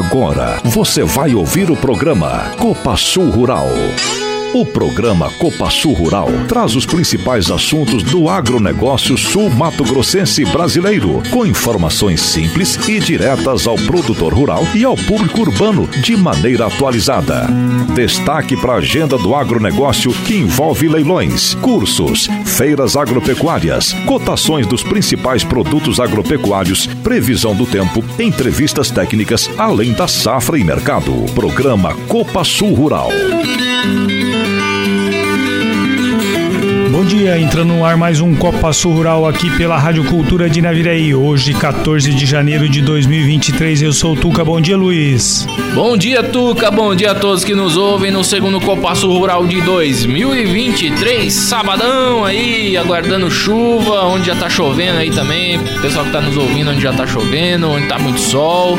Agora você vai ouvir o programa Copa Sul Rural. O programa Copa Sul Rural traz os principais assuntos do agronegócio sul-mato grossense brasileiro, com informações simples e diretas ao produtor rural e ao público urbano de maneira atualizada. Destaque para a agenda do agronegócio que envolve leilões, cursos, feiras agropecuárias, cotações dos principais produtos agropecuários, previsão do tempo, entrevistas técnicas, além da safra e mercado. Programa Copa Sul Rural. Dia, entrando no ar mais um Copa Sul Rural aqui pela Rádio Cultura de Naviraí. Hoje, 14 de janeiro de 2023, eu sou o Tuca. Bom dia, Luiz. Bom dia, Tuca. Bom dia a todos que nos ouvem no segundo Copa Sul Rural de 2023. Sabadão aí, aguardando chuva, onde já tá chovendo aí também. Pessoal que tá nos ouvindo, onde já tá chovendo, onde tá muito sol.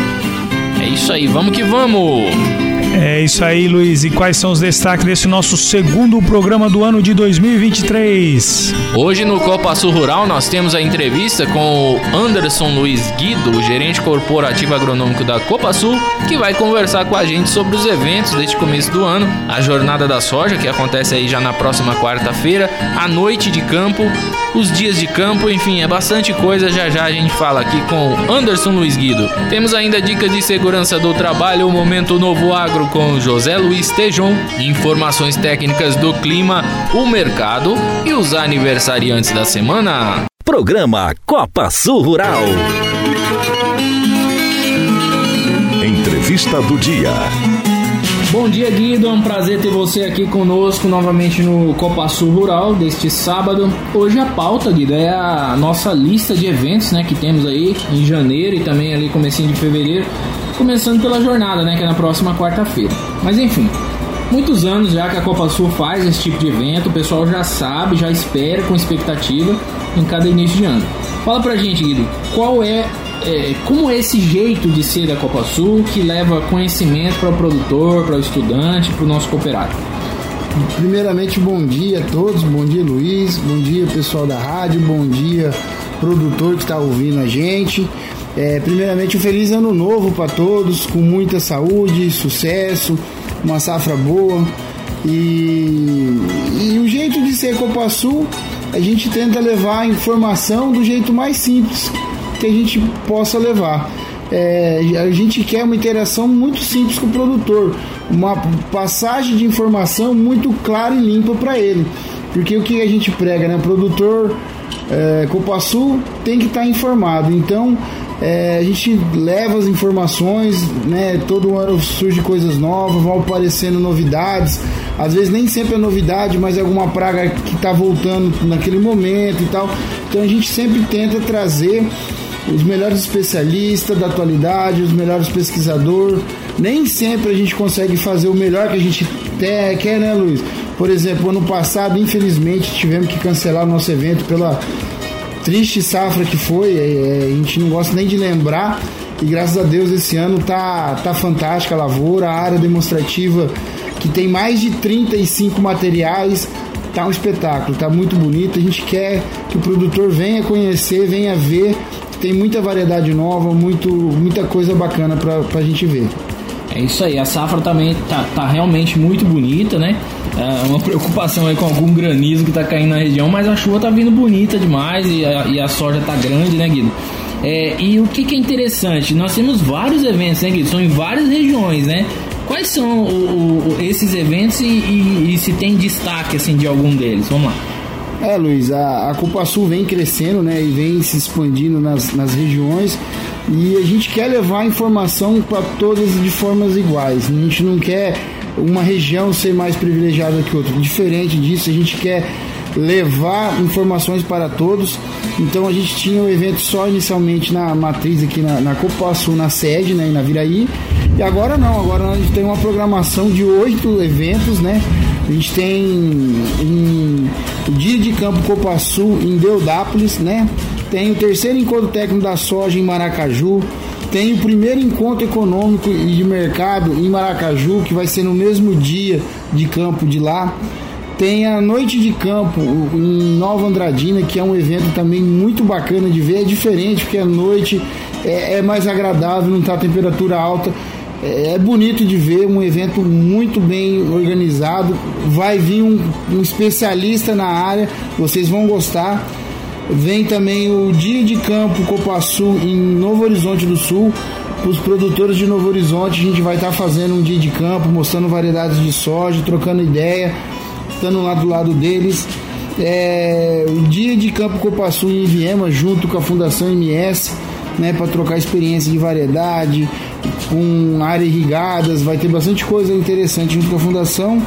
É isso aí, vamos que vamos! É isso aí, Luiz. E quais são os destaques desse nosso segundo programa do ano de 2023? Hoje no Copa Sul Rural nós temos a entrevista com o Anderson Luiz Guido, o gerente corporativo agronômico da Copa Sul, que vai conversar com a gente sobre os eventos deste começo do ano, a Jornada da Soja, que acontece aí já na próxima quarta-feira, a noite de campo, os dias de campo, enfim, é bastante coisa. Já já a gente fala aqui com Anderson Luiz Guido. Temos ainda dicas de segurança do trabalho, o Momento Novo Agro com José Luiz Tejon, informações técnicas do clima, o mercado e os aniversariantes da semana. Programa Copa Sul Rural. Entrevista do dia. Bom dia, Guido. É um prazer ter você aqui conosco novamente no Copa Sul Rural deste sábado. Hoje a pauta, Guido, é a nossa lista de eventos, né, que temos aí em janeiro e também ali comecinho de fevereiro começando pela jornada, né, que é na próxima quarta-feira. Mas enfim, muitos anos já que a Copa Sul faz esse tipo de evento, o pessoal já sabe, já espera com expectativa em cada início de ano. Fala pra gente, Guido, qual é, é como é esse jeito de ser da Copa Sul que leva conhecimento para o produtor, para o estudante, para o nosso cooperado? Primeiramente, bom dia a todos, bom dia Luiz, bom dia pessoal da rádio, bom dia produtor que está ouvindo a gente. É, primeiramente, um feliz ano novo para todos, com muita saúde, sucesso, uma safra boa. E, e o jeito de ser Copa Sul, a gente tenta levar a informação do jeito mais simples que a gente possa levar. É, a gente quer uma interação muito simples com o produtor, uma passagem de informação muito clara e limpa para ele. Porque o que a gente prega, né? O produtor é, Copa Sul tem que estar tá informado. Então é, a gente leva as informações, né? Todo ano surge coisas novas, vão aparecendo novidades. Às vezes nem sempre é novidade, mas é alguma praga que está voltando naquele momento e tal. Então a gente sempre tenta trazer os melhores especialistas da atualidade, os melhores pesquisadores. Nem sempre a gente consegue fazer o melhor que a gente quer, né, Luiz? Por exemplo, ano passado, infelizmente, tivemos que cancelar o nosso evento pela triste safra que foi, é, é, a gente não gosta nem de lembrar. E graças a Deus esse ano tá, tá fantástica a lavoura, a área demonstrativa que tem mais de 35 materiais, tá um espetáculo, tá muito bonito. A gente quer que o produtor venha conhecer, venha ver. Tem muita variedade nova, muito, muita coisa bacana para a gente ver. É isso aí, a safra também tá, tá realmente muito bonita, né? É uma preocupação aí com algum granizo que tá caindo na região, mas a chuva tá vindo bonita demais e a, e a soja tá grande, né, Guido? É, e o que, que, é interessante, nós temos vários eventos, né, Guido? São em várias regiões, né? Quais são o, o, esses eventos e, e, e, se tem destaque assim de algum deles? Vamos lá. É, Luiz, a, a Sul vem crescendo, né, e vem se expandindo nas, nas regiões e a gente quer levar informação para todas de formas iguais. A gente não quer uma região ser mais privilegiada que outra. Diferente disso, a gente quer levar informações para todos. Então a gente tinha o um evento só inicialmente na matriz aqui na, na Sul, na sede, né, na Viraí. E agora não, agora a gente tem uma programação de oito eventos, né? A gente tem o Dia de Campo Copa Sul em Deodápolis, né? Tem o terceiro encontro técnico da soja em Maracaju, tem o primeiro encontro econômico e de mercado em Maracaju, que vai ser no mesmo dia de campo de lá. Tem a noite de campo em Nova Andradina, que é um evento também muito bacana de ver. É diferente, porque a noite é, é mais agradável, não está temperatura alta. É, é bonito de ver, um evento muito bem organizado. Vai vir um, um especialista na área, vocês vão gostar. Vem também o Dia de Campo Copa Sul em Novo Horizonte do Sul. Os produtores de Novo Horizonte, a gente vai estar tá fazendo um dia de campo, mostrando variedades de soja, trocando ideia, estando lá do lado deles. É, o dia de campo Copa Sul em Viema, junto com a Fundação MS, né, para trocar experiência de variedade, com áreas irrigadas, vai ter bastante coisa interessante junto com a Fundação.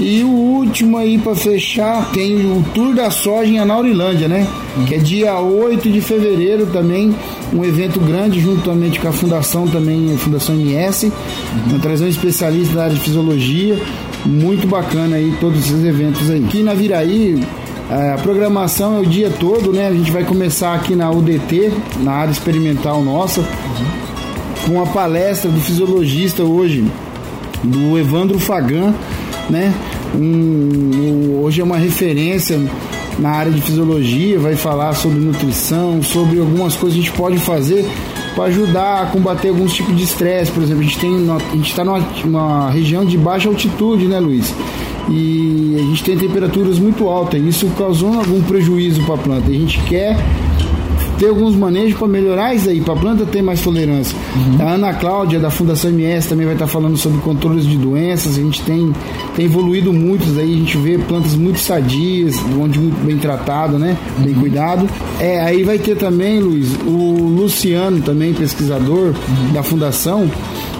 E o último aí para fechar tem o Tour da Soja em Anaurilândia, né? Que é dia 8 de fevereiro também, um evento grande juntamente com a Fundação também, a Fundação MS, uhum. trazer um especialista da área de fisiologia, muito bacana aí todos esses eventos aí. Aqui na Viraí, a programação é o dia todo, né? A gente vai começar aqui na UDT, na área experimental nossa, com a palestra do fisiologista hoje, do Evandro Fagan, né? Um, hoje é uma referência na área de fisiologia, vai falar sobre nutrição, sobre algumas coisas que a gente pode fazer para ajudar a combater alguns tipos de estresse. Por exemplo, a gente tem a gente está numa, numa região de baixa altitude, né, Luiz? E a gente tem temperaturas muito altas. Isso causou algum prejuízo para a planta. A gente quer ter alguns manejos para melhorar isso aí, para a planta ter mais tolerância. Uhum. A Ana Cláudia, da Fundação MS, também vai estar falando sobre controles de doenças. A gente tem, tem evoluído muitos aí, a gente vê plantas muito sadias, onde muito bem tratado, né? Uhum. Bem cuidado. É, aí vai ter também, Luiz, o Luciano, também pesquisador uhum. da Fundação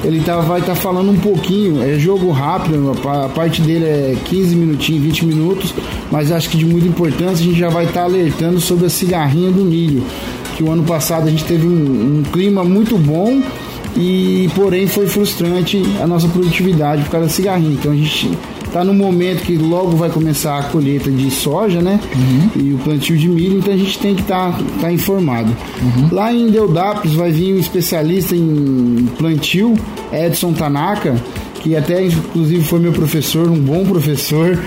ele tá, vai estar tá falando um pouquinho, é jogo rápido, a parte dele é 15 minutinhos, 20 minutos, mas acho que de muita importância a gente já vai estar tá alertando sobre a cigarrinha do milho, que o ano passado a gente teve um, um clima muito bom e porém foi frustrante a nossa produtividade por causa da cigarrinha. Então a gente está no momento que logo vai começar a colheita de soja, né? Uhum. E o plantio de milho, então a gente tem que estar tá, tá informado. Uhum. Lá em Deudapes vai vir um especialista em plantio, Edson Tanaka, que até inclusive foi meu professor, um bom professor,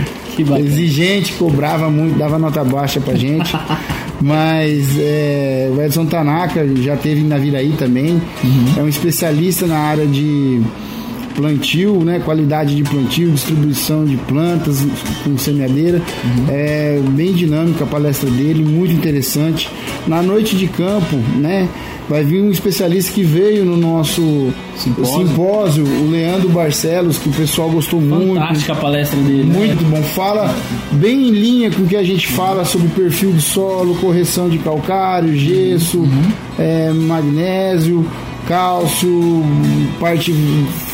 exigente, cobrava muito, dava nota baixa pra gente. Mas é, o Edson Tanaka já teve na Viraí também, uhum. é um especialista na área de plantio, né, qualidade de plantio, distribuição de plantas com semeadeira. Uhum. É bem dinâmica a palestra dele, muito interessante. Na noite de campo, né, vai vir um especialista que veio no nosso simpósio, simpósio o Leandro Barcelos, que o pessoal gostou Fantástica muito. Fantástica a palestra dele. Né? Muito né? bom. Fala bem em linha com o que a gente fala sobre perfil de solo, correção de calcário, gesso, uhum. é, magnésio cálcio, parte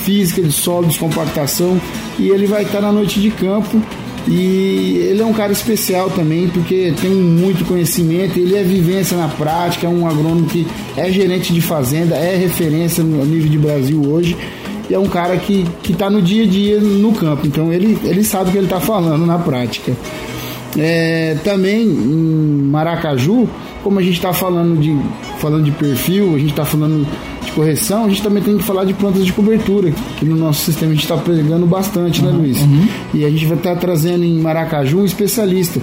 física de solo, descompactação, e ele vai estar na noite de campo. E ele é um cara especial também, porque tem muito conhecimento, ele é vivência na prática, é um agrônomo que é gerente de fazenda, é referência no nível de Brasil hoje, e é um cara que está no dia a dia no campo, então ele, ele sabe o que ele está falando na prática. É, também em Maracaju, como a gente está falando de, falando de perfil, a gente está falando correção, a gente também tem que falar de plantas de cobertura, que no nosso sistema a gente está pregando bastante, né, uhum, né, Luiz? Uhum. E a gente vai estar tá trazendo em Maracaju um especialista,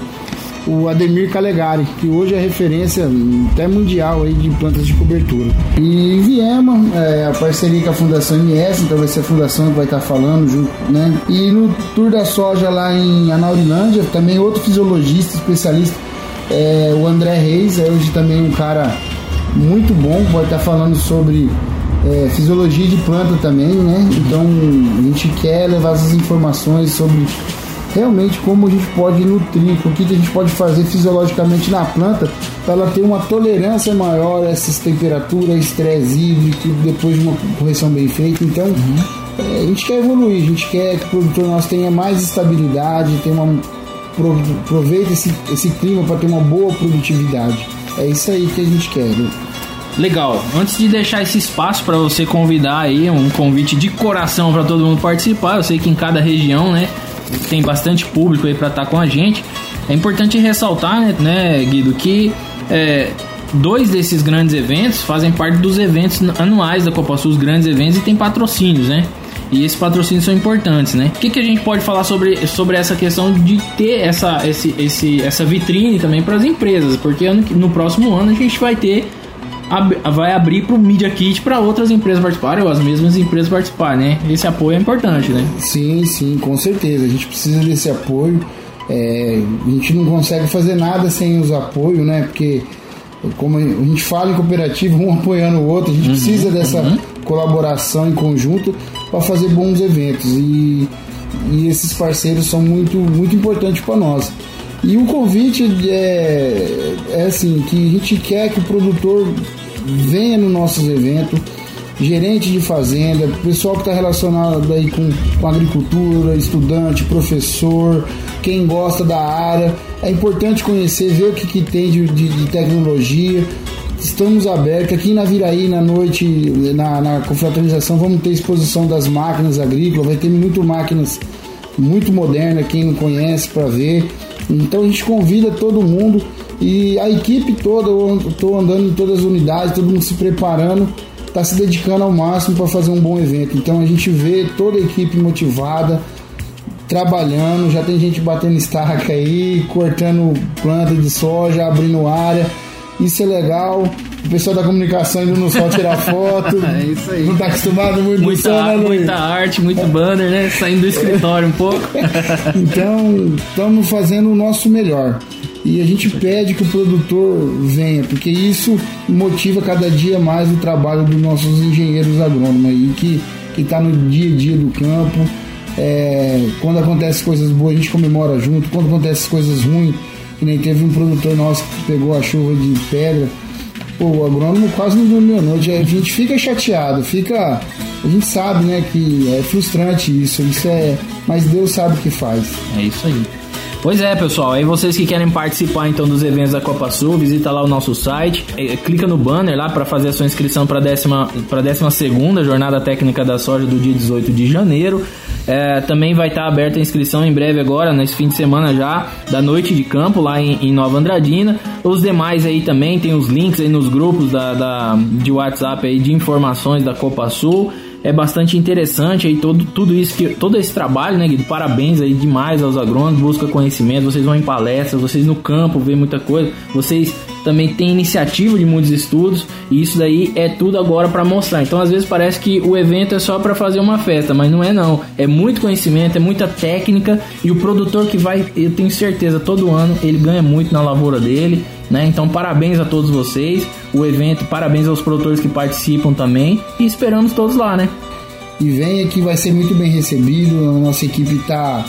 o Ademir Calegari, que hoje é referência até mundial aí de plantas de cobertura. E Viema, é, a parceria com a Fundação MS, então vai ser a fundação que vai estar tá falando junto, né? E no Tour da Soja lá em Anaurilândia, também outro fisiologista, especialista, é, o André Reis, é hoje também um cara muito bom, vai estar falando sobre é, fisiologia de planta também, né? Então a gente quer levar essas informações sobre realmente como a gente pode nutrir, o que a gente pode fazer fisiologicamente na planta para ela ter uma tolerância maior a essas temperaturas, estresse hídrico, depois de uma correção bem feita. Então uhum. é, a gente quer evoluir, a gente quer que o produtor nosso tenha mais estabilidade, tenha uma aproveita esse, esse clima para ter uma boa produtividade. É isso aí que a gente quer. Né? Legal. Antes de deixar esse espaço para você convidar aí um convite de coração para todo mundo participar, eu sei que em cada região, né, tem bastante público aí para estar tá com a gente. É importante ressaltar, né, Guido, que é, dois desses grandes eventos fazem parte dos eventos anuais da Copa Sul, os grandes eventos e tem patrocínios, né? E esses patrocínios são importantes, né? O que, que a gente pode falar sobre, sobre essa questão de ter essa, esse, esse, essa vitrine também para as empresas? Porque no próximo ano a gente vai ter ab vai abrir para o Media Kit para outras empresas participarem ou as mesmas empresas participarem, né? Esse apoio é importante, né? Sim, sim, com certeza. A gente precisa desse apoio. É, a gente não consegue fazer nada sem os apoios, né? Porque como a gente fala em cooperativa, um apoiando o outro, a gente uhum, precisa dessa uhum. colaboração em conjunto para fazer bons eventos e, e esses parceiros são muito, muito importantes para nós. E o convite é, é assim, que a gente quer que o produtor venha nos nossos eventos, gerente de fazenda, pessoal que está relacionado aí com, com agricultura, estudante, professor, quem gosta da área. É importante conhecer, ver o que, que tem de, de, de tecnologia. Estamos abertos aqui na Viraí, na noite, na, na confraternização, vamos ter exposição das máquinas agrícolas, vai ter muito máquinas muito modernas, quem não conhece, para ver. Então a gente convida todo mundo e a equipe toda, eu estou andando em todas as unidades, todo mundo se preparando, está se dedicando ao máximo para fazer um bom evento. Então a gente vê toda a equipe motivada, trabalhando, já tem gente batendo estaca aí, cortando planta de soja, abrindo área. Isso é legal. O pessoal da comunicação indo no sol tirar foto. é isso aí. Não tá acostumado muito muita, sol, né? Muita arte, muito banner, né? Saindo do escritório um pouco. então, estamos fazendo o nosso melhor. E a gente pede que o produtor venha, porque isso motiva cada dia mais o trabalho dos nossos engenheiros agrônomos aí, que está no dia a dia do campo. É, quando acontece coisas boas, a gente comemora junto. Quando acontece coisas ruins, que nem teve um produtor nosso que pegou a chuva de pedra. Pô, o agrônomo quase não dormiu a noite. A gente fica chateado, fica. A gente sabe, né, que é frustrante isso. Isso é. Mas Deus sabe o que faz. É isso aí. Pois é, pessoal. Aí vocês que querem participar então dos eventos da Copa Sul, visita lá o nosso site, é, clica no banner lá para fazer a sua inscrição para a décima, para décima segunda jornada técnica da soja do dia 18 de janeiro. É, também vai estar aberta a inscrição em breve agora, nesse fim de semana já, da noite de campo lá em, em Nova Andradina. Os demais aí também tem os links aí nos grupos da, da, de WhatsApp aí de informações da Copa Sul é bastante interessante aí todo, tudo isso que todo esse trabalho, né, Guido? Parabéns aí demais aos agrônomos, busca conhecimento, vocês vão em palestras, vocês no campo vê muita coisa, vocês também têm iniciativa de muitos estudos e isso daí é tudo agora para mostrar. Então às vezes parece que o evento é só para fazer uma festa, mas não é não. É muito conhecimento, é muita técnica e o produtor que vai, eu tenho certeza, todo ano ele ganha muito na lavoura dele né? Então, parabéns a todos vocês, o evento, parabéns aos produtores que participam também e esperamos todos lá, né? E venha que vai ser muito bem recebido, a nossa equipe está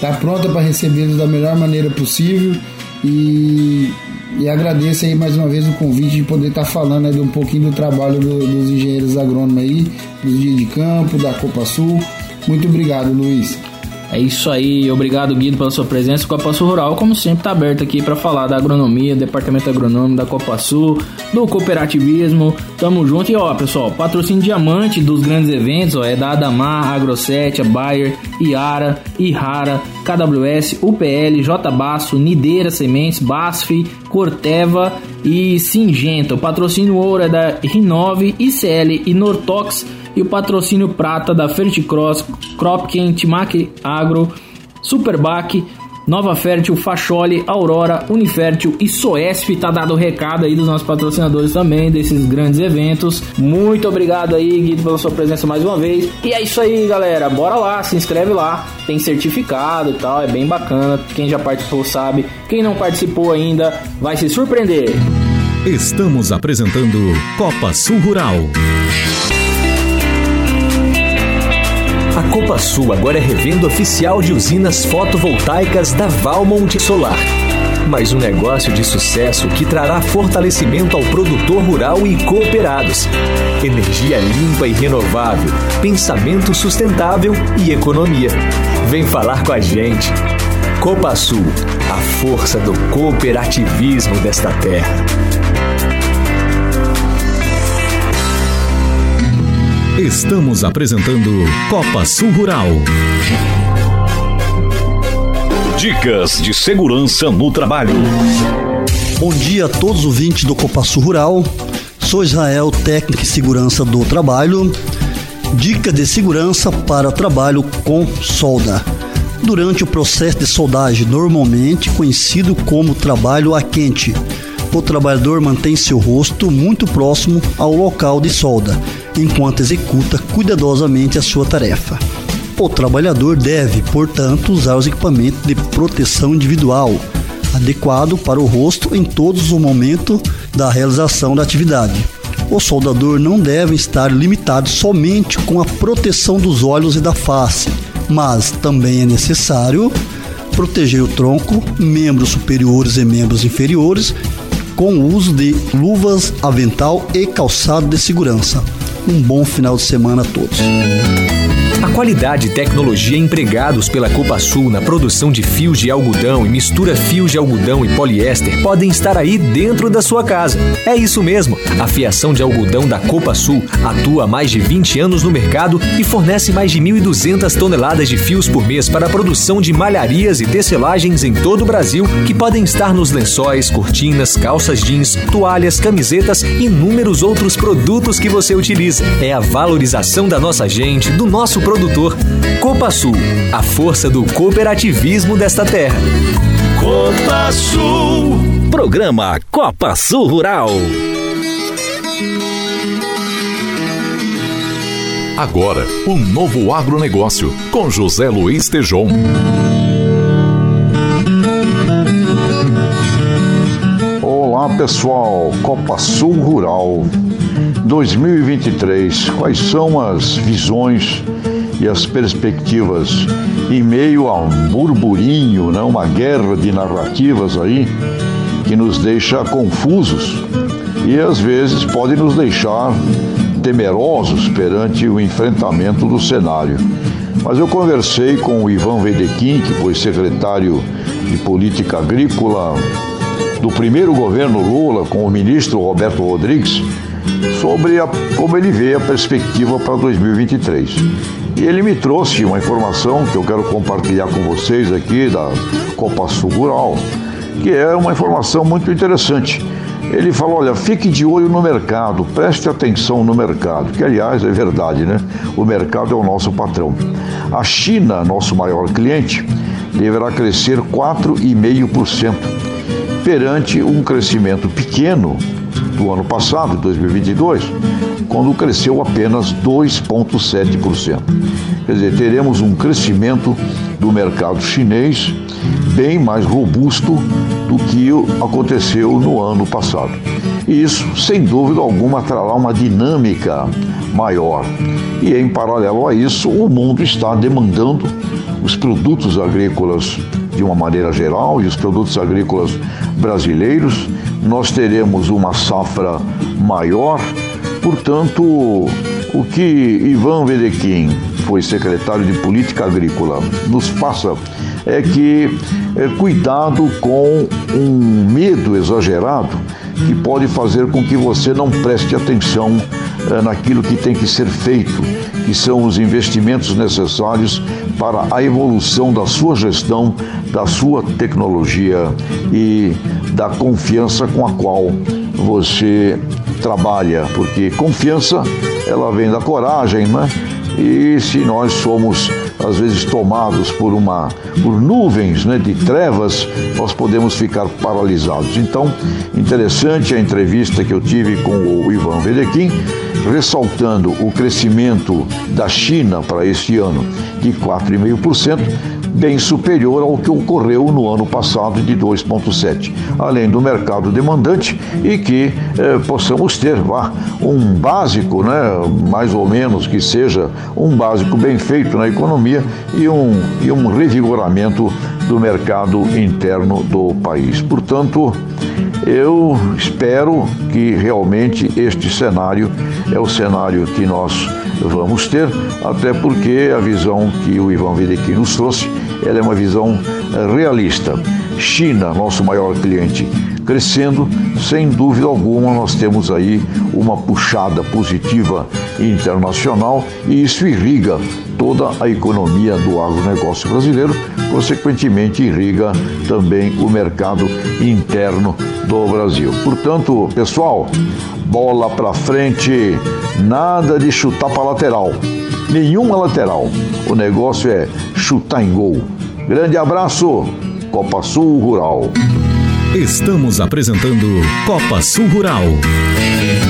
tá pronta para recebê-los da melhor maneira possível e, e agradeço aí mais uma vez o convite de poder estar tá falando aí de um pouquinho do trabalho do, dos engenheiros agrônomos aí, dos dias de campo, da Copa Sul. Muito obrigado, Luiz. É isso aí, obrigado Guido pela sua presença. O Copa Sul Rural, como sempre, está aberto aqui para falar da agronomia, departamento agronômico da Copa Sul, do cooperativismo. Tamo junto e ó, pessoal, patrocínio diamante dos grandes eventos ó, é da Adamar, Agrosete, Bayer, Iara, Ihara, KWS, UPL, J Basso, Nideira Sementes, Basf, Corteva e Singenta. O patrocínio ouro é da Rinove, ICL e Nortox e o patrocínio prata da Ferticross, Cropken, Timac Agro, Superbac, Nova Fértil, Facholi, Aurora, Unifértil e Soesp. Tá dado o recado aí dos nossos patrocinadores também, desses grandes eventos. Muito obrigado aí, Guido, pela sua presença mais uma vez. E é isso aí, galera. Bora lá, se inscreve lá. Tem certificado e tal, é bem bacana. Quem já participou sabe. Quem não participou ainda vai se surpreender. Estamos apresentando Copa Sul Rural. A Copa Sul agora é revenda oficial de usinas fotovoltaicas da Valmont Solar. Mais um negócio de sucesso que trará fortalecimento ao produtor rural e cooperados. Energia limpa e renovável, pensamento sustentável e economia. Vem falar com a gente. Copa Sul, a força do cooperativismo desta terra. Estamos apresentando Copa Sul Rural. Dicas de segurança no trabalho. Bom dia a todos os ouvintes do Copa Sul Rural. Sou Israel, técnico de segurança do trabalho. Dica de segurança para trabalho com solda. Durante o processo de soldagem, normalmente conhecido como trabalho a quente, o trabalhador mantém seu rosto muito próximo ao local de solda, enquanto executa cuidadosamente a sua tarefa. O trabalhador deve, portanto, usar os equipamentos de proteção individual, adequado para o rosto em todos os momentos da realização da atividade. O soldador não deve estar limitado somente com a proteção dos olhos e da face, mas também é necessário proteger o tronco, membros superiores e membros inferiores, com o uso de luvas, avental e calçado de segurança. Um bom final de semana a todos. A qualidade e tecnologia empregados pela Copa Sul na produção de fios de algodão e mistura fios de algodão e poliéster podem estar aí dentro da sua casa. É isso mesmo. A fiação de algodão da Copa Sul atua há mais de 20 anos no mercado e fornece mais de 1.200 toneladas de fios por mês para a produção de malharias e tecelagens em todo o Brasil que podem estar nos lençóis, cortinas, calças jeans, toalhas, camisetas e inúmeros outros produtos que você utiliza. É a valorização da nossa gente, do nosso produto produtor. Copa Sul, a força do cooperativismo desta terra. Copa Sul. Programa Copa Sul Rural. Agora, um novo agronegócio com José Luiz Tejon. Olá pessoal, Copa Sul Rural 2023. Quais são as visões e as perspectivas em meio a um burburinho, né, uma guerra de narrativas aí que nos deixa confusos e às vezes pode nos deixar temerosos perante o enfrentamento do cenário. Mas eu conversei com o Ivan Vedequim, que foi secretário de Política Agrícola do primeiro governo Lula, com o ministro Roberto Rodrigues, sobre a, como ele vê a perspectiva para 2023. E ele me trouxe uma informação que eu quero compartilhar com vocês aqui da Copa Sul Rural, que é uma informação muito interessante. Ele falou: olha, fique de olho no mercado, preste atenção no mercado, que aliás é verdade, né? O mercado é o nosso patrão. A China, nosso maior cliente, deverá crescer 4,5%, perante um crescimento pequeno do ano passado, 2022, quando cresceu apenas 2,7%. Quer dizer, teremos um crescimento do mercado chinês bem mais robusto do que aconteceu no ano passado. E isso, sem dúvida alguma, trará uma dinâmica maior. E em paralelo a isso, o mundo está demandando os produtos agrícolas de uma maneira geral e os produtos agrícolas brasileiros. Nós teremos uma safra maior, portanto, o que Ivan Vedequim foi secretário de Política Agrícola nos passa é que é, cuidado com um medo exagerado que pode fazer com que você não preste atenção é, naquilo que tem que ser feito, que são os investimentos necessários para a evolução da sua gestão, da sua tecnologia e da confiança com a qual você trabalha, porque confiança ela vem da coragem, né? E se nós somos às vezes tomados por uma por nuvens né, de trevas, nós podemos ficar paralisados. Então, interessante a entrevista que eu tive com o Ivan Vedequim, ressaltando o crescimento da China para este ano de 4,5%, bem superior ao que ocorreu no ano passado de 2,7%, além do mercado demandante e que eh, possamos ter vá, um básico, né, mais ou menos que seja um básico bem feito na economia e um, e um revigoramento do mercado interno do país. Portanto, eu espero que realmente este cenário é o cenário que nós vamos ter, até porque a visão que o Ivan Videquim nos trouxe, ela é uma visão eh, realista. China, nosso maior cliente, crescendo, sem dúvida alguma, nós temos aí uma puxada positiva internacional e isso irriga toda a economia do agronegócio brasileiro, consequentemente irriga também o mercado interno do Brasil. Portanto, pessoal, bola para frente, nada de chutar para lateral, nenhuma lateral. O negócio é chutar em gol. Grande abraço, Copa Sul Rural. Estamos apresentando Copa Sul Rural.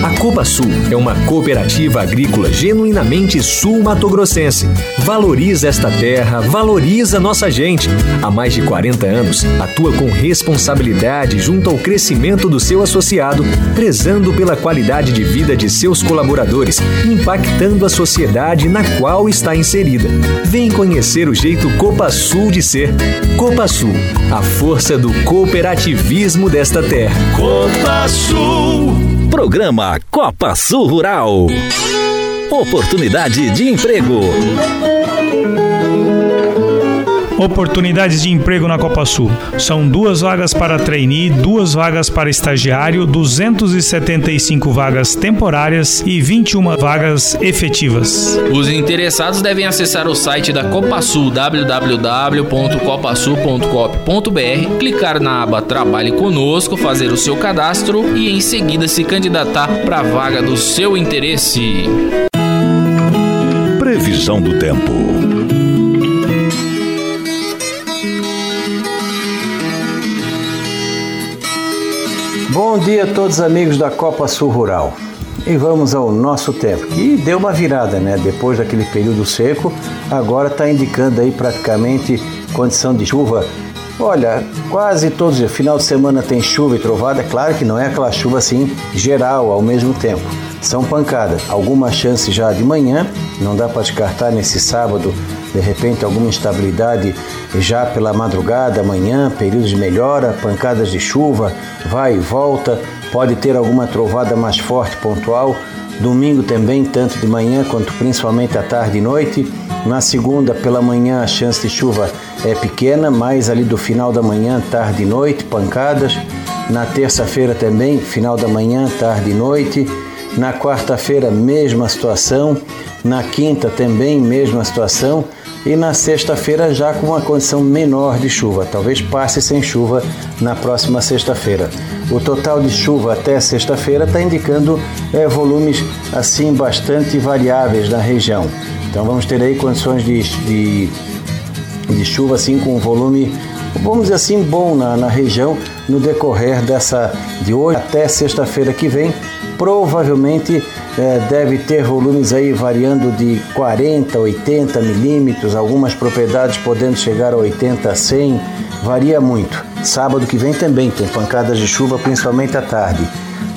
A Copa Sul é uma cooperativa agrícola genuinamente sul-matogrossense. Valoriza esta terra, valoriza nossa gente. Há mais de 40 anos, atua com responsabilidade junto ao crescimento do seu associado, prezando pela qualidade de vida de seus colaboradores, impactando a sociedade na qual está inserida. Vem conhecer o jeito Copa Sul de ser. Copa Sul, a força do cooperativismo desta terra. Copa Sul. Programa Copa Sul Rural. Oportunidade de emprego. Oportunidades de emprego na Copa Sul. São duas vagas para trainee, duas vagas para estagiário, 275 vagas temporárias e 21 vagas efetivas. Os interessados devem acessar o site da Copa Sul www.copasul.coop.br, clicar na aba Trabalhe conosco, fazer o seu cadastro e em seguida se candidatar para a vaga do seu interesse. Previsão do tempo. Bom dia a todos amigos da Copa Sul Rural. E vamos ao nosso tempo, que deu uma virada, né? Depois daquele período seco, agora está indicando aí praticamente condição de chuva. Olha, quase todos os final de semana tem chuva e trovada, é claro que não é aquela chuva assim geral ao mesmo tempo. São pancadas, alguma chance já de manhã, não dá para descartar nesse sábado, de repente alguma instabilidade já pela madrugada, amanhã, períodos de melhora, pancadas de chuva, vai e volta, pode ter alguma trovada mais forte pontual. Domingo também, tanto de manhã quanto principalmente à tarde e noite. Na segunda, pela manhã, a chance de chuva é pequena, mais ali do final da manhã, tarde e noite, pancadas. Na terça-feira também, final da manhã, tarde e noite. Na quarta-feira, mesma situação. Na quinta também, mesma situação e na sexta-feira já com uma condição menor de chuva, talvez passe sem chuva na próxima sexta-feira. O total de chuva até sexta-feira está indicando é, volumes assim bastante variáveis na região. Então vamos ter aí condições de, de, de chuva assim com volume, vamos dizer assim, bom na, na região no decorrer dessa de hoje até sexta-feira que vem. Provavelmente é, deve ter volumes aí variando de 40 a 80 milímetros, algumas propriedades podendo chegar a 80 a 100, varia muito. Sábado que vem também tem pancadas de chuva, principalmente à tarde.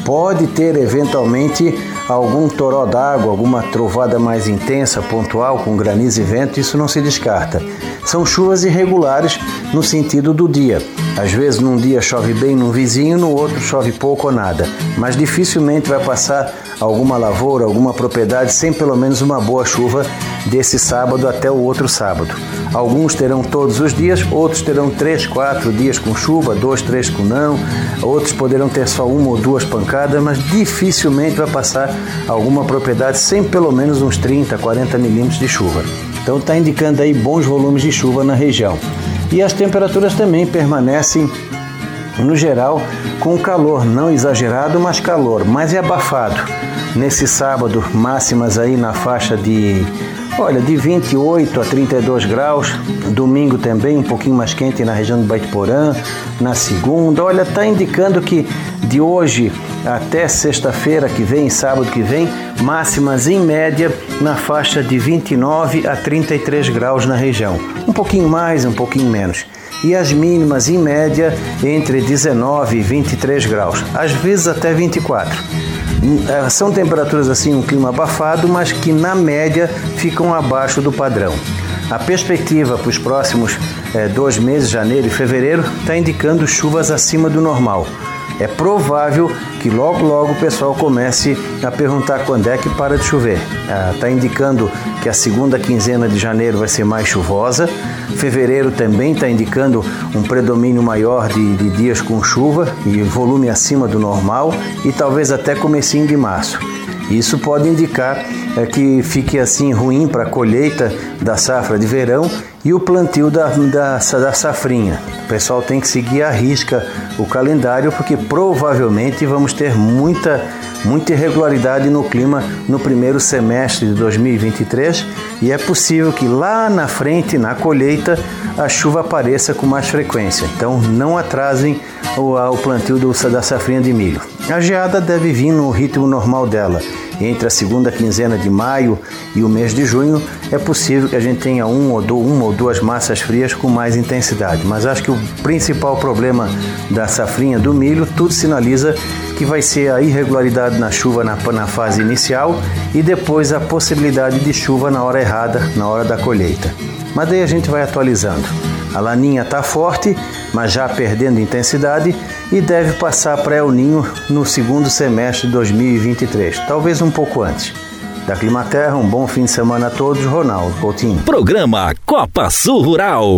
Pode ter eventualmente algum toró d'água, alguma trovada mais intensa, pontual, com granizo e vento, isso não se descarta. São chuvas irregulares no sentido do dia. Às vezes num dia chove bem num vizinho, no outro chove pouco ou nada, mas dificilmente vai passar alguma lavoura, alguma propriedade sem pelo menos uma boa chuva desse sábado até o outro sábado. Alguns terão todos os dias, outros terão três, quatro dias com chuva, dois, três com não, outros poderão ter só uma ou duas pancadas, mas dificilmente vai passar alguma propriedade sem pelo menos uns 30, 40 milímetros de chuva. Então está indicando aí bons volumes de chuva na região. E as temperaturas também permanecem no geral com calor, não exagerado, mas calor, mas é abafado. Nesse sábado, máximas aí na faixa de Olha, de 28 a 32 graus, domingo também um pouquinho mais quente na região do Baitiporã, na segunda. Olha, está indicando que de hoje até sexta-feira que vem, sábado que vem, máximas em média na faixa de 29 a 33 graus na região. Um pouquinho mais, um pouquinho menos. E as mínimas em média entre 19 e 23 graus, às vezes até 24. É, são temperaturas assim, um clima abafado, mas que na média ficam abaixo do padrão. A perspectiva para os próximos é, dois meses, janeiro e fevereiro, está indicando chuvas acima do normal. É provável que logo logo o pessoal comece a perguntar quando é que para de chover. Está ah, indicando que a segunda quinzena de janeiro vai ser mais chuvosa. Fevereiro também está indicando um predomínio maior de, de dias com chuva e volume acima do normal e talvez até comecinho de março. Isso pode indicar é, que fique assim ruim para a colheita da safra de verão e o plantio da, da, da safrinha. O pessoal tem que seguir à risca o calendário porque provavelmente vamos ter muita, muita irregularidade no clima no primeiro semestre de 2023 e é possível que lá na frente, na colheita, a chuva apareça com mais frequência. Então não atrasem o, o plantio do, da safrinha de milho. A geada deve vir no ritmo normal dela entre a segunda quinzena de maio e o mês de junho, é possível que a gente tenha um ou, uma ou duas massas frias com mais intensidade. Mas acho que o principal problema da safrinha do milho, tudo sinaliza que vai ser a irregularidade na chuva na, na fase inicial e depois a possibilidade de chuva na hora errada, na hora da colheita. Mas daí a gente vai atualizando. A laninha está forte, mas já perdendo intensidade e deve passar para El Ninho no segundo semestre de 2023, talvez um pouco antes. Da Climaterra, um bom fim de semana a todos, Ronaldo Coutinho. Programa Copa Sul Rural.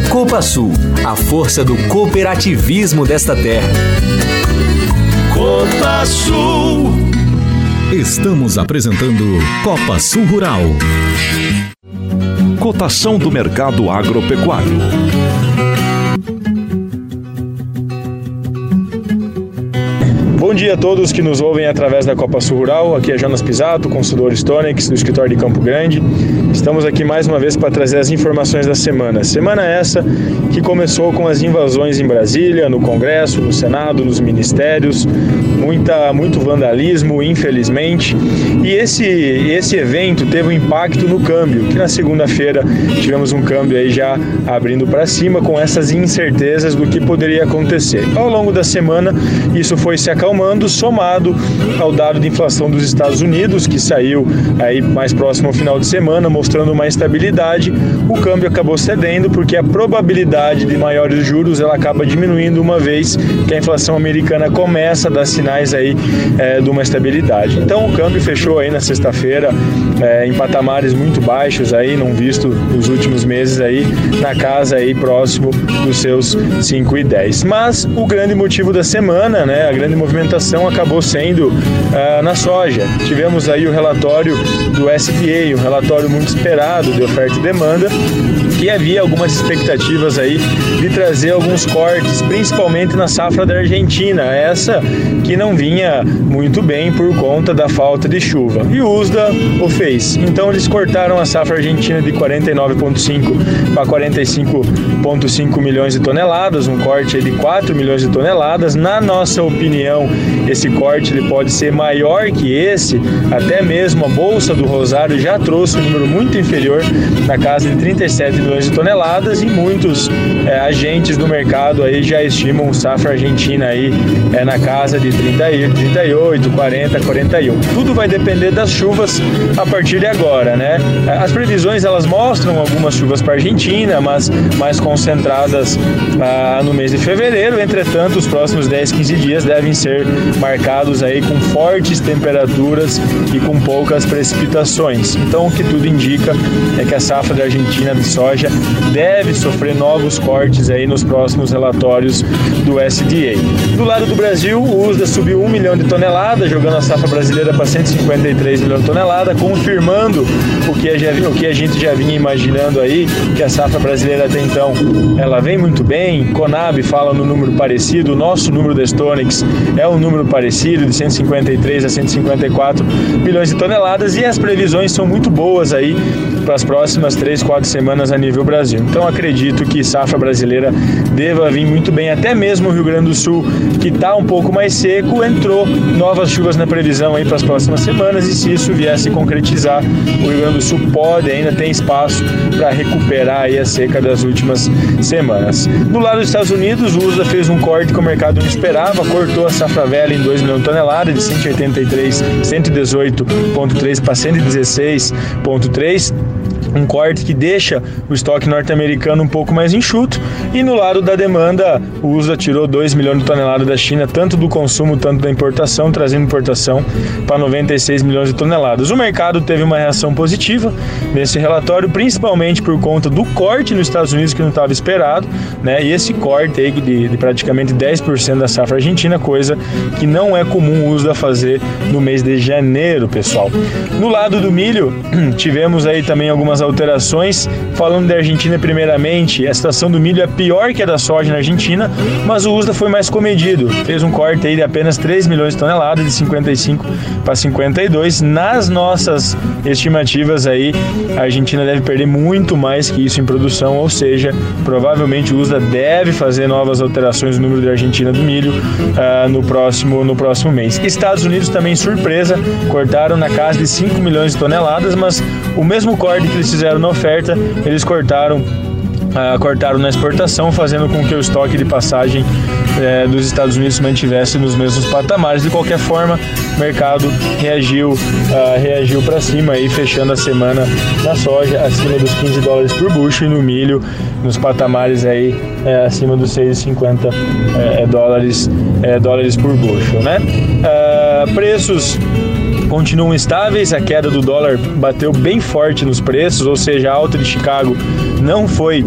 Copa Sul, a força do cooperativismo desta terra. Copa Sul. Estamos apresentando Copa Sul Rural. Cotação do mercado agropecuário. Bom dia a todos que nos ouvem através da Copa Sul Rural. Aqui é Jonas Pisato, consultor Stonex do escritório de Campo Grande. Estamos aqui mais uma vez para trazer as informações da semana. Semana essa que começou com as invasões em Brasília, no Congresso, no Senado, nos ministérios, muita, muito vandalismo, infelizmente. E esse, esse evento teve um impacto no câmbio, que na segunda-feira tivemos um câmbio aí já abrindo para cima com essas incertezas do que poderia acontecer. Ao longo da semana, isso foi se acalmando somado ao dado de inflação dos Estados Unidos, que saiu aí mais próximo ao final de semana, mostrando uma estabilidade, o câmbio acabou cedendo porque a probabilidade de maiores juros ela acaba diminuindo uma vez que a inflação americana começa a dar sinais aí é, de uma estabilidade. Então o câmbio fechou aí na sexta-feira é, em patamares muito baixos aí, não visto nos últimos meses aí, na casa aí próximo dos seus 5,10. Mas o grande motivo da semana, né, a grande movimentação acabou sendo uh, na soja. Tivemos aí o relatório do SDA, um relatório muito esperado de oferta e demanda, e havia algumas expectativas aí de trazer alguns cortes, principalmente na safra da Argentina, essa que não vinha muito bem por conta da falta de chuva. E o USDA o fez. Então eles cortaram a safra argentina de 49,5 para 45,5 milhões de toneladas, um corte de 4 milhões de toneladas. Na nossa opinião, esse corte ele pode ser maior que esse, até mesmo a Bolsa do Rosário já trouxe um número muito inferior, na casa de 37 milhões de toneladas, e muitos é, agentes do mercado aí já estimam safra argentina aí é, na casa de 30, 38, 40, 41. Tudo vai depender das chuvas a partir de agora, né? As previsões elas mostram algumas chuvas para a Argentina, mas mais concentradas ah, no mês de fevereiro. Entretanto, os próximos 10, 15 dias devem ser marcados aí com fortes temperaturas e com poucas precipitações. Então, o que tudo indica é que a safra da Argentina de soja deve sofrer novos cortes aí nos próximos relatórios do SDA. Do lado do Brasil, o USDA subiu 1 milhão de toneladas, jogando a safra brasileira para 153 milhões de toneladas, confirmando o que, a, o que a gente já vinha imaginando aí, que a safra brasileira até então ela vem muito bem. Conab fala no número parecido, o nosso número da Stonex é um número parecido, de 153 a 154 milhões de toneladas, e as previsões são muito boas aí para as próximas 3, 4 semanas a nível Brasil. Então acredito que safra brasileira deva vir muito bem, até mesmo o Rio Grande do Sul, que está um pouco mais seco, entrou novas chuvas na previsão aí para as próximas semanas, e se isso viesse concretizar, o Rio Grande do Sul pode ainda tem espaço para recuperar aí a seca das últimas semanas. Do lado dos Estados Unidos, o USA fez um corte que o mercado não esperava, cortou essa safra velha em 2 milhões de toneladas, de 183, 118,3 para 116,3 um corte que deixa o estoque norte-americano um pouco mais enxuto. E no lado da demanda, o USA tirou 2 milhões de toneladas da China, tanto do consumo, tanto da importação, trazendo importação para 96 milhões de toneladas. O mercado teve uma reação positiva nesse relatório, principalmente por conta do corte nos Estados Unidos que não estava esperado, né? E esse corte aí de, de praticamente 10% da safra argentina, coisa que não é comum o USA fazer no mês de janeiro, pessoal. No lado do milho, tivemos aí também algumas alterações. Falando da Argentina primeiramente, a situação do milho é pior que a da soja na Argentina, mas o USDA foi mais comedido. Fez um corte aí de apenas 3 milhões de toneladas, de 55 para 52. Nas nossas estimativas aí, a Argentina deve perder muito mais que isso em produção, ou seja, provavelmente o USDA deve fazer novas alterações no número de Argentina do milho uh, no, próximo, no próximo mês. Estados Unidos também surpresa, cortaram na casa de 5 milhões de toneladas, mas o mesmo corte que eles fizeram na oferta, eles cortaram uh, cortaram na exportação, fazendo com que o estoque de passagem uh, dos Estados Unidos se mantivesse nos mesmos patamares. De qualquer forma, o mercado reagiu, uh, reagiu para cima e fechando a semana na soja acima dos 15 dólares por bushel e no milho nos patamares aí uh, acima dos 6,50 uh, dólares, dólares por bushel, né? preços continuam estáveis, a queda do dólar bateu bem forte nos preços, ou seja, a alta de Chicago não foi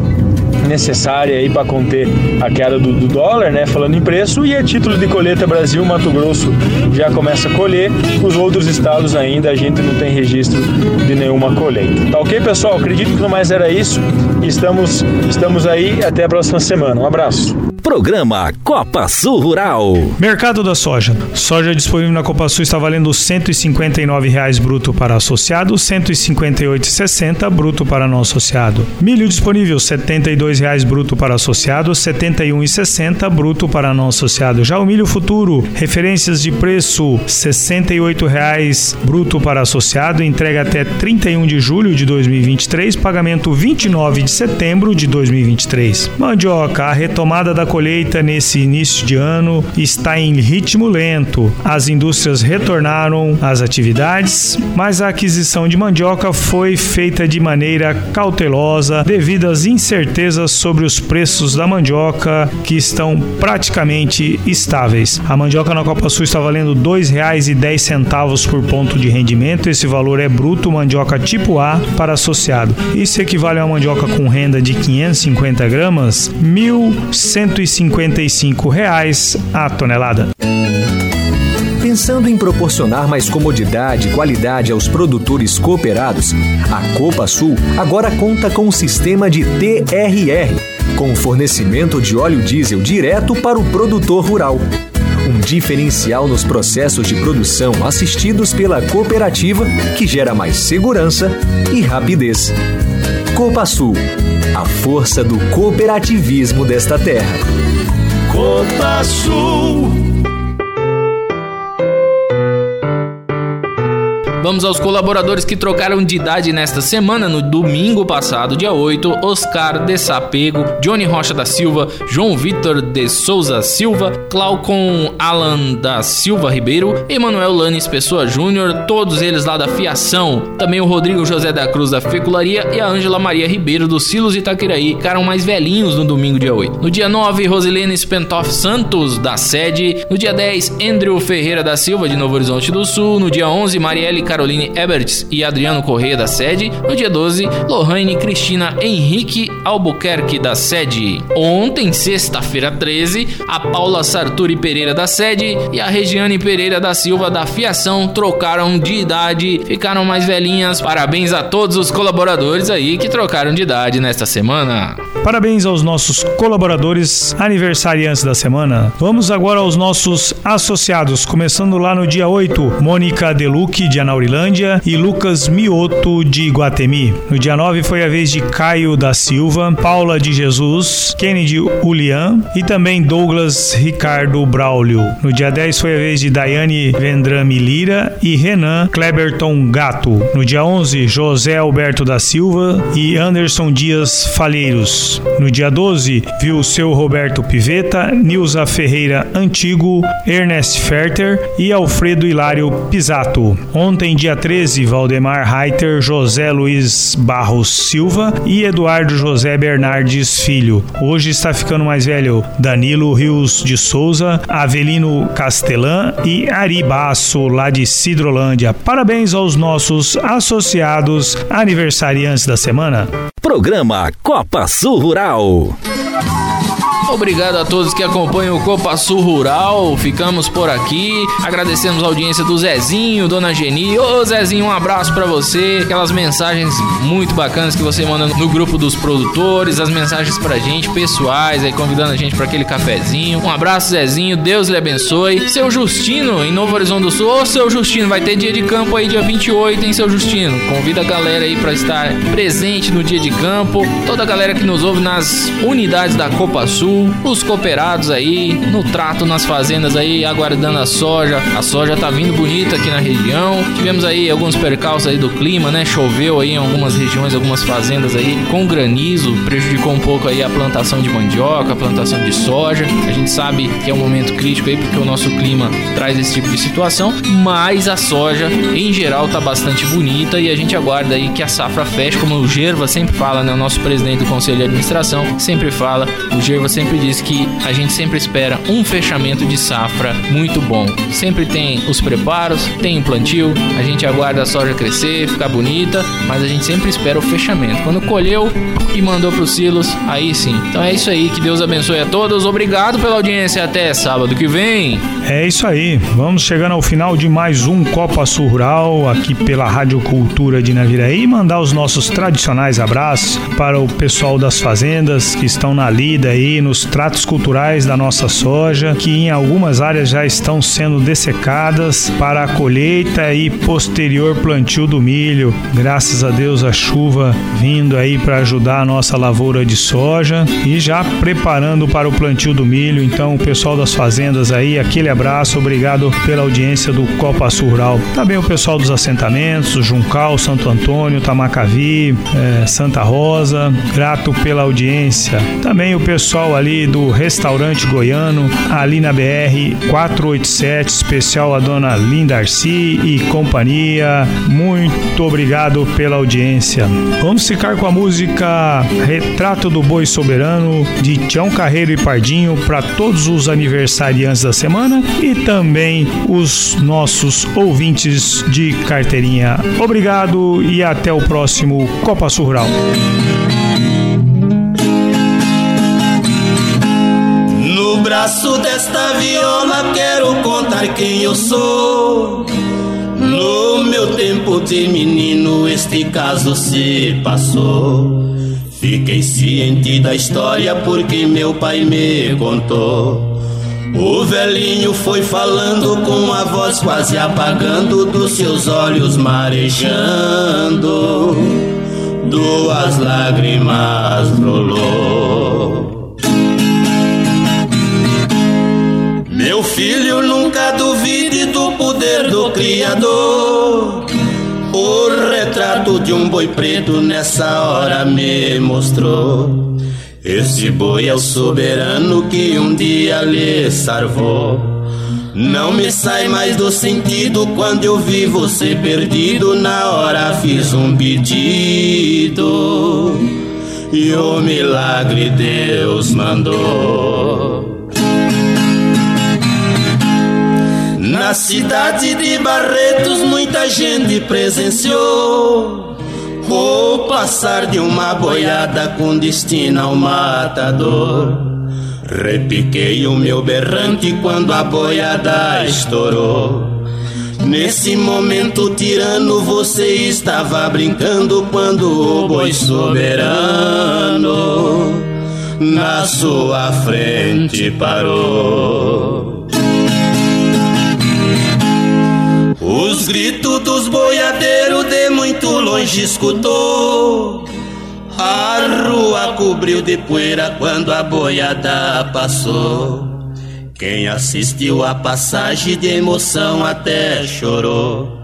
necessária aí para conter a queda do, do, dólar, né? Falando em preço, e a título de colheita Brasil, Mato Grosso já começa a colher, os outros estados ainda a gente não tem registro de nenhuma colheita. Tá ok, pessoal? Acredito que no mais era isso. Estamos, estamos aí até a próxima semana. Um abraço. Programa Copa Sul Rural. Mercado da soja. Soja disponível na Copa Sul está valendo R$ 159,00 bruto para associado, R$ 158,60 bruto para não associado. Milho disponível R$ 72,00 bruto para associado, R$ 71,60 bruto para não associado. Já o milho futuro, referências de preço R$ 68,00 bruto para associado, entrega até 31 de julho de 2023, pagamento 29 de setembro de 2023. Mandioca, a retomada da colheita nesse início de ano está em ritmo lento. As indústrias retornaram às atividades, mas a aquisição de mandioca foi feita de maneira cautelosa devido às incertezas sobre os preços da mandioca que estão praticamente estáveis. A mandioca na Copa Sul está valendo R$ 2,10 por ponto de rendimento. Esse valor é bruto mandioca tipo A para associado. Isso equivale a uma mandioca com renda de 550 gramas, R$ 1.100 155 reais a tonelada. Pensando em proporcionar mais comodidade e qualidade aos produtores cooperados, a Copa Sul agora conta com um sistema de TRR, com fornecimento de óleo diesel direto para o produtor rural. Um diferencial nos processos de produção assistidos pela cooperativa que gera mais segurança e rapidez. Copa Sul, a força do cooperativismo desta terra. Copa Sul. Vamos aos colaboradores que trocaram de idade nesta semana. No domingo passado, dia 8, Oscar de Sapego, Johnny Rocha da Silva, João Vitor de Souza Silva, Glaucon Alan da Silva Ribeiro, Emanuel Lanes Pessoa Júnior, todos eles lá da Fiação. Também o Rodrigo José da Cruz da Fecularia e a Ângela Maria Ribeiro do Silos Itaquiraí ficaram mais velhinhos no domingo, dia 8. No dia 9, Rosilene Spentoff Santos, da sede. No dia 10, Andrew Ferreira da Silva, de Novo Horizonte do Sul. No dia 11, Marielle Caroline Eberts e Adriano Correia da sede. No dia 12, Lohane Cristina Henrique Albuquerque da sede. Ontem, sexta-feira 13, a Paula Sarturi Pereira da sede e a Regiane Pereira da Silva da Fiação trocaram de idade, ficaram mais velhinhas. Parabéns a todos os colaboradores aí que trocaram de idade nesta semana. Parabéns aos nossos colaboradores aniversariantes da semana. Vamos agora aos nossos associados, começando lá no dia 8, Mônica Deluque de Anauri Urilândia e Lucas Mioto de Guatemi. No dia 9 foi a vez de Caio da Silva, Paula de Jesus, Kennedy Ulian e também Douglas Ricardo Braulio. No dia 10 foi a vez de Daiane Vendrame Lira e Renan Kleberton Gato. No dia 11, José Alberto da Silva e Anderson Dias Falheiros. No dia 12, viu seu Roberto Piveta, Nilza Ferreira Antigo, Ernest Ferter e Alfredo Hilário Pisato. Ontem, dia 13, Valdemar Reiter, José Luiz Barros Silva e Eduardo José Bernardes Filho. Hoje está ficando mais velho Danilo Rios de Souza, Avelino Castelã e Ari Basso, lá de Cidrolândia. Parabéns aos nossos associados aniversariantes da semana. Programa Copa Sul Rural. Obrigado a todos que acompanham o Copa Sul Rural. Ficamos por aqui. Agradecemos a audiência do Zezinho, Dona Geni. Ô Zezinho, um abraço para você. Aquelas mensagens muito bacanas que você manda no grupo dos produtores, as mensagens pra gente, pessoais, aí convidando a gente para aquele cafezinho. Um abraço, Zezinho. Deus lhe abençoe. Seu Justino, em Novo Horizonte do Sul. Ô seu Justino, vai ter dia de campo aí dia 28, hein, seu Justino? Convida a galera aí para estar presente no dia de campo. Toda a galera que nos ouve nas unidades da Copa Sul os cooperados aí, no trato nas fazendas aí, aguardando a soja. A soja tá vindo bonita aqui na região. Tivemos aí alguns percalços aí do clima, né? Choveu aí em algumas regiões, algumas fazendas aí com granizo, prejudicou um pouco aí a plantação de mandioca, a plantação de soja. A gente sabe que é um momento crítico aí porque o nosso clima traz esse tipo de situação, mas a soja em geral tá bastante bonita e a gente aguarda aí que a safra feche, como o Gerva sempre fala, né? O nosso presidente do conselho de administração sempre fala, o Gerva sempre sempre diz que a gente sempre espera um fechamento de safra muito bom. Sempre tem os preparos, tem o plantio, a gente aguarda a soja crescer, ficar bonita, mas a gente sempre espera o fechamento. Quando colheu e mandou para os silos, aí sim. Então é isso aí, que Deus abençoe a todos. Obrigado pela audiência até sábado que vem. É isso aí. Vamos chegando ao final de mais um Copa Sul Rural aqui pela Rádio Cultura de Naviraí e mandar os nossos tradicionais abraços para o pessoal das fazendas que estão na lida aí no os tratos culturais da nossa soja, que em algumas áreas já estão sendo dessecadas para a colheita e posterior plantio do milho. Graças a Deus a chuva vindo aí para ajudar a nossa lavoura de soja e já preparando para o plantio do milho. Então, o pessoal das fazendas aí, aquele abraço, obrigado pela audiência do Copa Sul Rural. Também o pessoal dos assentamentos, Juncal, Santo Antônio, Tamacavi, é, Santa Rosa, grato pela audiência. Também o pessoal ali ali do restaurante goiano, ali na BR 487, especial a dona Linda Arci e companhia. Muito obrigado pela audiência. Vamos ficar com a música Retrato do Boi Soberano de Tião Carreiro e Pardinho para todos os aniversariantes da semana e também os nossos ouvintes de carteirinha. Obrigado e até o próximo Copa Sul Rural. Braço desta viola quero contar quem eu sou. No meu tempo de menino, este caso se passou. Fiquei ciente da história porque meu pai me contou. O velhinho foi falando com a voz quase apagando, dos seus olhos marejando. Duas lágrimas rolou. Meu filho, nunca duvide do poder do Criador. O retrato de um boi preto nessa hora me mostrou. Esse boi é o soberano que um dia lhe salvou. Não me sai mais do sentido quando eu vi você perdido. Na hora fiz um pedido e o milagre Deus mandou. Na cidade de Barretos muita gente presenciou o passar de uma boiada com destino ao matador. Repiquei o meu berrante quando a boiada estourou. Nesse momento tirano você estava brincando quando o boi soberano na sua frente parou. Os gritos dos boiadeiros de muito longe escutou. A rua cobriu de poeira quando a boiada passou. Quem assistiu a passagem de emoção até chorou.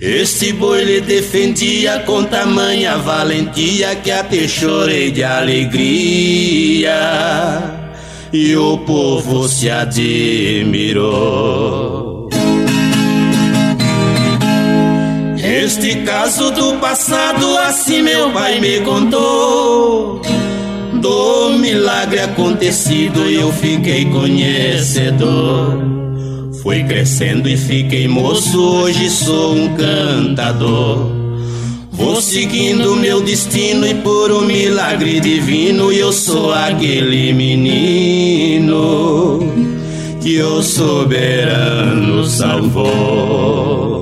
Este boi lhe defendia com tamanha valentia que até chorei de alegria e o povo se admirou. Este caso do passado, assim meu pai me contou. Do milagre acontecido eu fiquei conhecedor. Fui crescendo e fiquei moço, hoje sou um cantador. Vou seguindo meu destino e por um milagre divino eu sou aquele menino que o soberano salvou.